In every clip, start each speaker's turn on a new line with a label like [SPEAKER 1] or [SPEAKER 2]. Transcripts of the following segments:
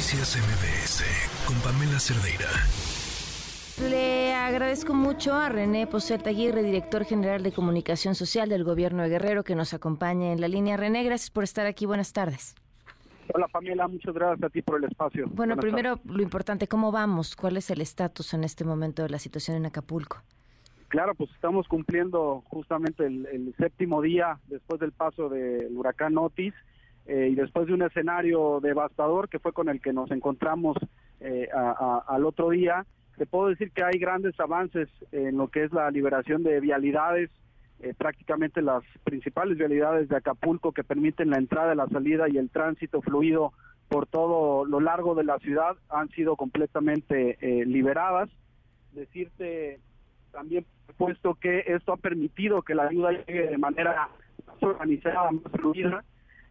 [SPEAKER 1] Noticias MBS con Pamela Cerdeira.
[SPEAKER 2] Le agradezco mucho a René Poset Aguirre, director general de comunicación social del gobierno de Guerrero, que nos acompañe en la línea. René, gracias por estar aquí. Buenas tardes.
[SPEAKER 3] Hola Pamela, muchas gracias a ti por el espacio.
[SPEAKER 2] Bueno, primero lo importante, ¿cómo vamos? ¿Cuál es el estatus en este momento de la situación en Acapulco?
[SPEAKER 3] Claro, pues estamos cumpliendo justamente el, séptimo día después del paso del huracán Otis eh, y después de un escenario devastador que fue con el que nos encontramos eh, al otro día, te puedo decir que hay grandes avances en lo que es la liberación de vialidades, eh, prácticamente las principales vialidades de Acapulco que permiten la entrada, la salida y el tránsito fluido por todo lo largo de la ciudad han sido completamente liberadas. Decirte también puesto que esto ha permitido que la ayuda llegue de manera más organizada, más fluida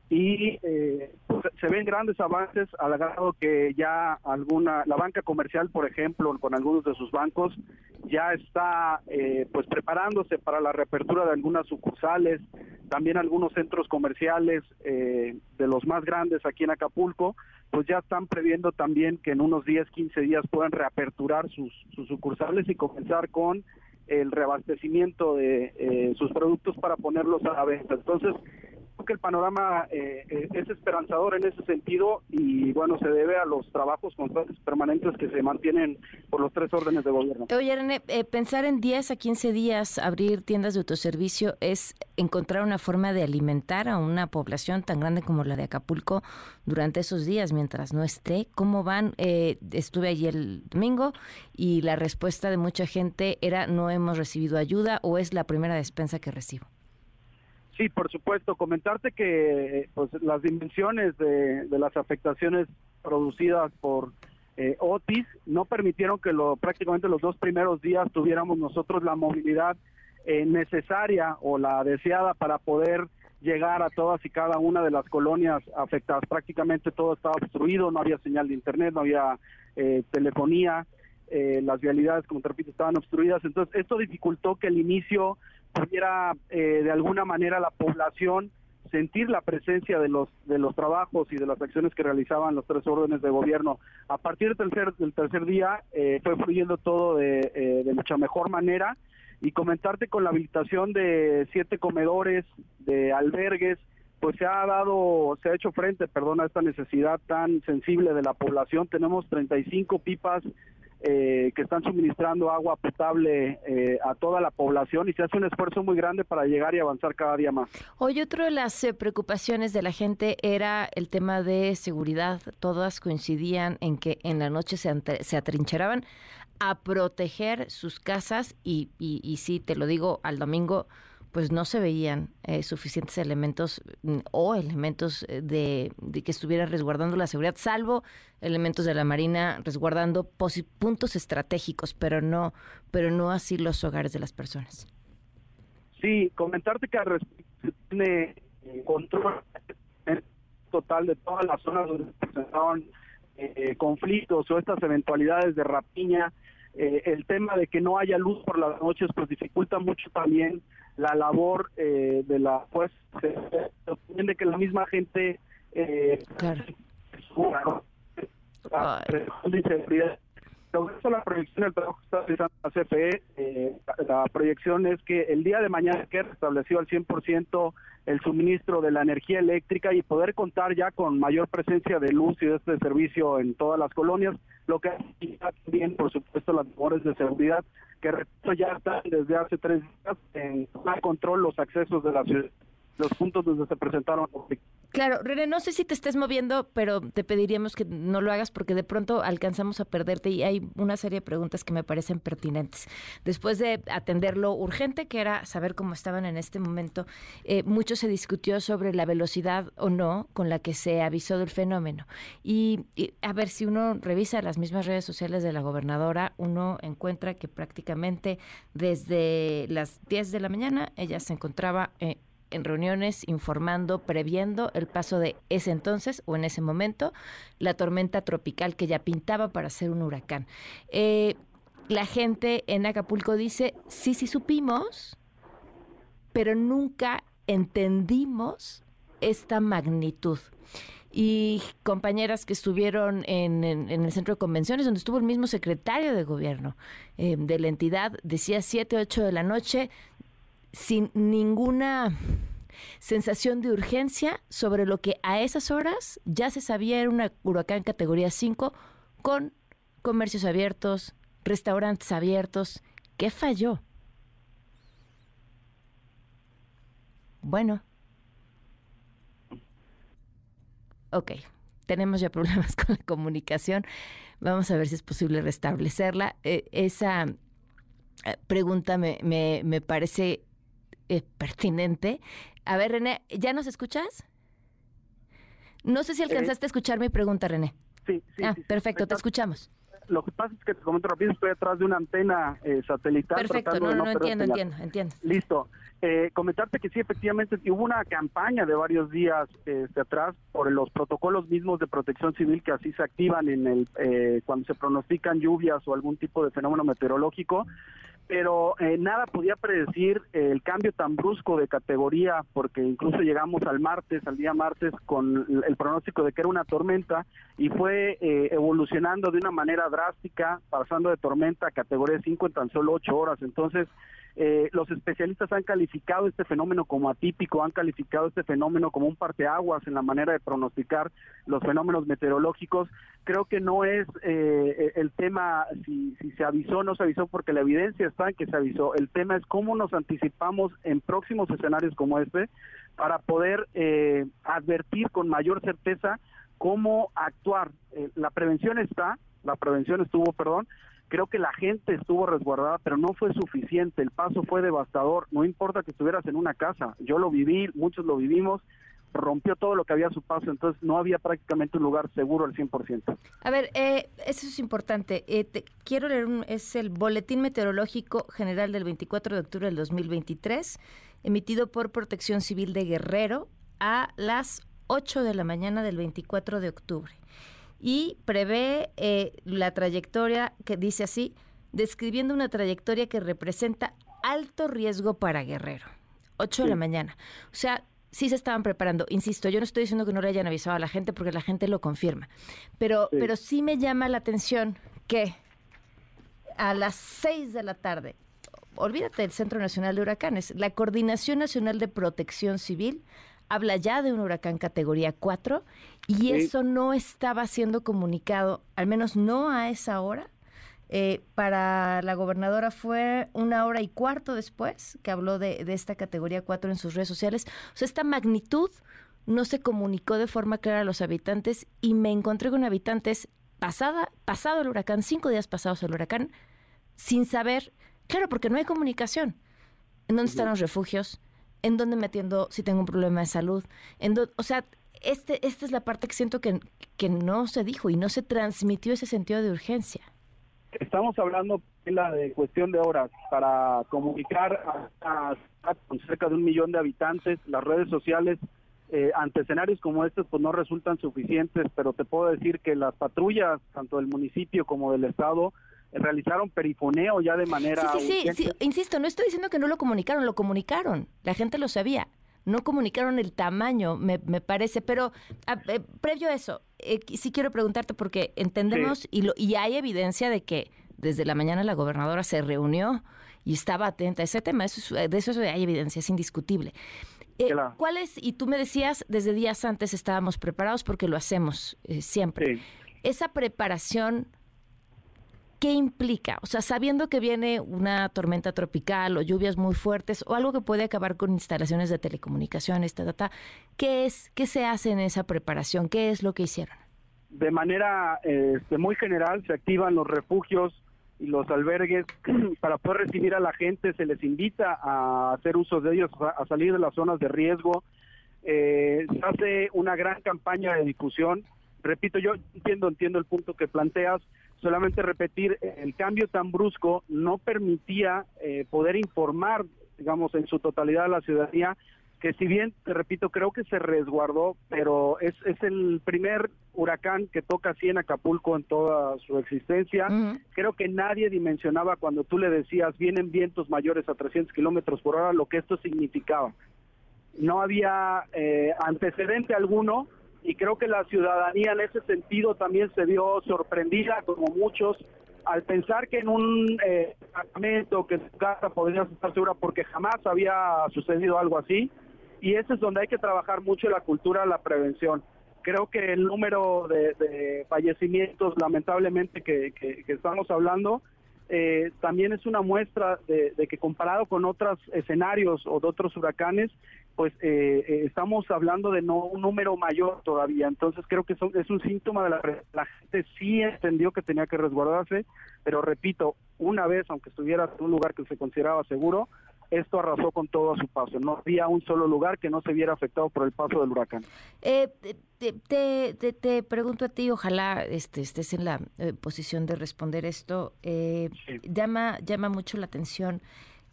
[SPEAKER 3] y eh, pues, se ven grandes avances al grado que ya alguna la banca comercial por ejemplo con algunos de sus bancos ya está eh, pues preparándose para la reapertura de algunas sucursales también algunos centros comerciales eh, de los más grandes aquí en Acapulco pues ya están previendo también que en unos 10 15 días puedan reaperturar sus, sus sucursales y comenzar con el reabastecimiento de sus productos para ponerlos a la venta. Entonces que el panorama eh, eh, es esperanzador en ese sentido y bueno, se debe a los trabajos constantes permanentes que se mantienen por los tres órdenes de gobierno.
[SPEAKER 2] Oye, René, eh, pensar en 10 a 15 días abrir tiendas de autoservicio es encontrar una forma de alimentar a una población tan grande como la de Acapulco durante esos días mientras no esté. ¿Cómo van? estuve allí el domingo y la respuesta de mucha gente era no hemos recibido ayuda o es la primera despensa que recibo.
[SPEAKER 3] Sí, por supuesto. Comentarte que pues, las dimensiones de, las afectaciones producidas por eh, Otis no permitieron que lo, prácticamente los dos primeros días tuviéramos nosotros la movilidad eh, necesaria o la deseada para poder llegar a todas y cada una de las colonias afectadas. Prácticamente todo estaba obstruido, no había señal de internet, no había eh, telefonía, eh, las vialidades, como te repito, estaban obstruidas. Entonces, esto dificultó que el inicio pudiera eh, de alguna manera la población sentir la presencia de los de los trabajos y de las acciones que realizaban los tres órdenes de gobierno. A partir del tercer, del tercer día eh, fue fluyendo todo de, eh, de mucha mejor manera y comentarte con la habilitación de siete comedores, de albergues, pues se ha dado, se ha hecho frente, perdón, a esta necesidad tan sensible de la población. Tenemos 35 pipas eh, que están suministrando agua potable eh, a toda la población y se hace un esfuerzo muy grande para llegar y avanzar cada día más.
[SPEAKER 2] Hoy otro de las eh, preocupaciones de la gente era el tema de seguridad. Todas coincidían en que en la noche se, se atrincheraban a proteger sus casas y, y, y sí, te lo digo, al domingo pues no se veían eh, suficientes elementos mm, o elementos eh, de, que estuvieran resguardando la seguridad, salvo elementos de la Marina resguardando puntos estratégicos, pero no, pero no así los hogares de las personas.
[SPEAKER 3] Sí, comentarte que tiene eh, control total de todas las zonas donde se presentaban conflictos o estas eventualidades de rapiña. el tema de que no haya luz por las noches pues dificulta mucho también la labor eh, de la pues de que la misma gente eh, claro. La proyección del trabajo que está realizando la CFE, eh, la proyección es que el día de mañana que restableció al 100% el suministro de la energía eléctrica y poder contar ya con mayor presencia de luz y de este servicio en todas las colonias, lo que también, por supuesto, las labores de seguridad que ya están desde hace tres días en control los accesos de la ciudad los puntos donde se presentaron
[SPEAKER 2] Claro, René, no sé si te estés moviendo, pero te pediríamos que no lo hagas porque de pronto alcanzamos a perderte y hay una serie de preguntas que me parecen pertinentes. Después de atender lo urgente, que era saber cómo estaban en este momento, eh, mucho se discutió sobre la velocidad o no con la que se avisó del fenómeno. Y, a ver, si uno revisa las mismas redes sociales de la gobernadora, uno encuentra que prácticamente desde las 10 de la mañana ella se encontraba eh, en reuniones informando, previendo el paso de ese entonces o en ese momento la tormenta tropical que ya pintaba para ser un huracán. Eh, la gente en Acapulco dice, sí, sí supimos, pero nunca entendimos esta magnitud. y compañeras que estuvieron en, el centro de convenciones, donde estuvo el mismo secretario de gobierno eh, de la entidad, decía 7, 8 de la noche, sin ninguna sensación de urgencia sobre lo que a esas horas ya se sabía era una huracán categoría 5 con comercios abiertos, restaurantes abiertos. ¿Qué falló? Bueno. Ok, tenemos ya problemas con la comunicación. Vamos a ver si es posible restablecerla. Eh, esa eh, pregunta me, me, parece eh, pertinente. A ver, René, ¿ya nos escuchas? No sé si alcanzaste a escuchar mi pregunta, René.
[SPEAKER 3] Sí, sí.
[SPEAKER 2] Ah, perfecto, te escuchamos.
[SPEAKER 3] Lo que pasa es que te comento rápido, estoy detrás de una antena satelital.
[SPEAKER 2] Perfecto, no, no, entiendo, entiendo, entiendo.
[SPEAKER 3] Listo. Eh, comentarte que sí, efectivamente, hubo una campaña de varios días este, atrás por los protocolos mismos de protección civil que así se activan en el eh, cuando se pronostican lluvias o algún tipo de fenómeno meteorológico pero eh, nada podía predecir el cambio tan brusco de categoría, porque incluso llegamos al martes, al día martes, con el pronóstico de que era una tormenta y fue eh, evolucionando de una manera drástica, pasando de tormenta a categoría 5 en tan solo 8 horas. Entonces, eh, los especialistas han calificado este fenómeno como atípico, han calificado este fenómeno como un parteaguas en la manera de pronosticar los fenómenos meteorológicos. Creo que no es eh, el tema si, si se avisó o no se avisó, porque la evidencia está en que se avisó. El tema es cómo nos anticipamos en próximos escenarios como este para poder eh, advertir con mayor certeza cómo actuar. la prevención está, la prevención estuvo, perdón, Creo que la gente estuvo resguardada, pero no fue suficiente. El paso fue devastador. No importa que estuvieras en una casa. Yo lo viví, muchos lo vivimos. Rompió todo lo que había a su paso, entonces no había prácticamente un lugar seguro al 100%.
[SPEAKER 2] A ver, eh, eso es importante. Eh, quiero leer, un, es el Boletín Meteorológico General del 24 de octubre del 2023, emitido por Protección Civil de Guerrero a las 8 de la mañana del 24 de octubre y prevé eh, la trayectoria que dice así, describiendo una trayectoria que representa alto riesgo para Guerrero. 8 de la mañana. O sea, sí se estaban preparando. Insisto, yo no estoy diciendo que no le hayan avisado a la gente porque la gente lo confirma. Pero sí, pero sí me llama la atención que a las 6 de la tarde, olvídate del Centro Nacional de Huracanes, la Coordinación Nacional de Protección Civil habla ya de un huracán categoría 4 y eso no estaba siendo comunicado, al menos no a esa hora. Eh, para la gobernadora fue una hora y cuarto después que habló de, esta categoría 4 en sus redes sociales. O sea, esta magnitud no se comunicó de forma clara a los habitantes y me encontré con habitantes pasada, pasado el huracán, cinco días pasados el huracán, sin saber, claro, porque no hay comunicación. ¿En dónde están los refugios? En dónde me atiendo si tengo un problema de salud, en o sea, este, esta es la parte que siento que, que no se dijo y no se transmitió ese sentido de urgencia.
[SPEAKER 3] Estamos hablando de la de cuestión de horas para comunicar a, cerca de un millón de habitantes. Las redes sociales eh, ante escenarios como estos pues no resultan suficientes, pero te puedo decir que las patrullas, tanto del municipio como del estado, realizaron perifoneo ya de manera...
[SPEAKER 2] Sí, sí, sí, insisto, no estoy diciendo que no lo comunicaron, lo comunicaron, la gente lo sabía. No comunicaron el tamaño, me, me parece, pero eh, previo a eso, eh, sí quiero preguntarte porque entendemos y, lo, y hay evidencia de que desde la mañana la gobernadora se reunió y estaba atenta a ese tema, eso de eso hay evidencia, es indiscutible. Eh, ¿Cuál es? Y tú me decías, desde días antes estábamos preparados porque lo hacemos siempre. Esa preparación ¿qué implica? O sea, sabiendo que viene una tormenta tropical o lluvias muy fuertes o algo que puede acabar con instalaciones de telecomunicaciones, ta, ta, ¿qué es, qué se hace en esa preparación? ¿Qué es lo que hicieron?
[SPEAKER 3] De manera este, muy general se activan los refugios y los albergues para poder recibir a la gente, se les invita a hacer uso de ellos, a salir de las zonas de riesgo. Eh, se hace una gran campaña de difusión. Repito, yo entiendo, entiendo el punto que planteas, solamente repetir, el cambio tan brusco no permitía eh, poder informar, digamos, en su totalidad a la ciudadanía, que si bien, te repito, creo que se resguardó, pero es, es el primer huracán que toca así en Acapulco en toda su existencia. Creo que nadie dimensionaba cuando tú le decías, vienen vientos mayores a 300 kilómetros por hora, lo que esto significaba. No había eh, antecedente alguno y creo que la ciudadanía en ese sentido también se vio sorprendida, como muchos, al pensar que en un eh, que su casa podría estar segura porque jamás había sucedido algo así, y ese es donde hay que trabajar mucho la cultura de la prevención. Creo que el número de, fallecimientos, lamentablemente, que estamos hablando, eh, también es una muestra de, que comparado con otros escenarios o de otros huracanes, pues eh, eh, estamos hablando de no un número mayor todavía. Entonces creo que es un síntoma de la, la gente sí entendió que tenía que resguardarse, pero repito, una vez, aunque estuviera en un lugar que se consideraba seguro, esto arrasó con todo a su paso. No había un solo lugar que no se viera afectado por el paso del huracán.
[SPEAKER 2] Eh, te, te, pregunto a ti, ojalá este, estés en la eh, posición de responder esto. Eh, llama, llama mucho la atención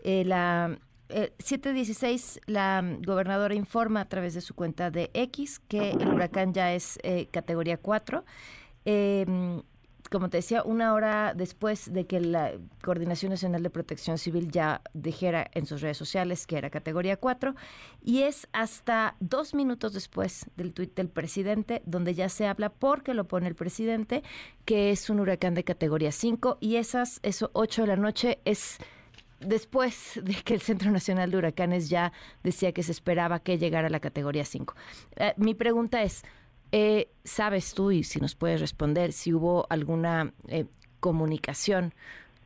[SPEAKER 2] la 716, la gobernadora informa a través de su cuenta de X que el huracán ya es categoría 4 como te decía, una hora después de que la Coordinación Nacional de Protección Civil ya dijera en sus redes sociales que era categoría 4, y es hasta dos minutos después del tuit del presidente, donde ya se habla, porque lo pone el presidente, que es un huracán de categoría 5, y esas, eso 8 de la noche es después de que el Centro Nacional de Huracanes ya decía que se esperaba que llegara a la categoría 5. Eh, mi pregunta es, eh, ¿Sabes tú, y si nos puedes responder, si hubo alguna eh, comunicación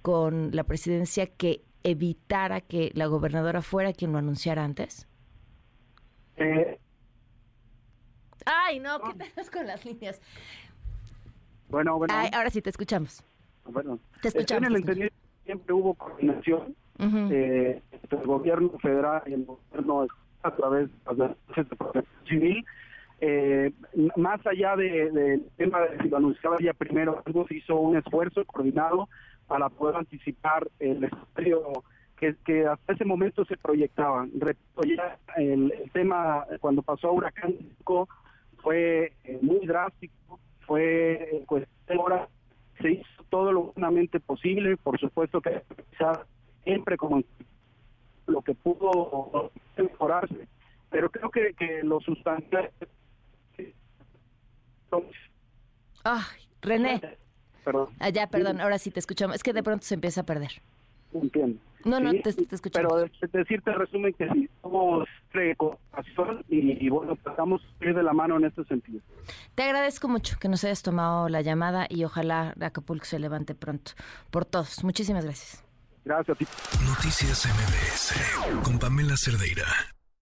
[SPEAKER 2] con la presidencia que evitara que la gobernadora fuera quien lo anunciara antes? Ay, no, ¿qué tal con las líneas?
[SPEAKER 3] Bueno, bueno.
[SPEAKER 2] ahora sí, te escuchamos.
[SPEAKER 3] Bueno, te escuchamos. En el siempre hubo coordinación entre el gobierno federal y el gobierno a través de la protección civil eh, más allá del de, tema de si lo anunciaba ya primero, algo se hizo un esfuerzo coordinado para poder anticipar el escenario que, que hasta ese momento se proyectaba. ya el, tema cuando pasó a Huracán fue eh, muy drástico, fue cuestión de horas, se hizo todo lo humanamente posible, por supuesto que siempre como lo que pudo mejorarse, pero creo que, que lo sustancial
[SPEAKER 2] Ay, René. Perdón. Ah, ya, perdón, ahora sí te escuchamos. Es que de pronto se empieza a perder.
[SPEAKER 3] Entiendo.
[SPEAKER 2] No, no, te, te escuchamos.
[SPEAKER 3] Pero decirte resumen que sí, somos preocupación y, y bueno, tratamos de ir de la mano en este sentido.
[SPEAKER 2] Te agradezco mucho que nos hayas tomado la llamada y ojalá Acapulco se levante pronto. Por todos. Muchísimas gracias.
[SPEAKER 3] Gracias a ti.
[SPEAKER 1] Noticias MBS con Pamela Cerdeira.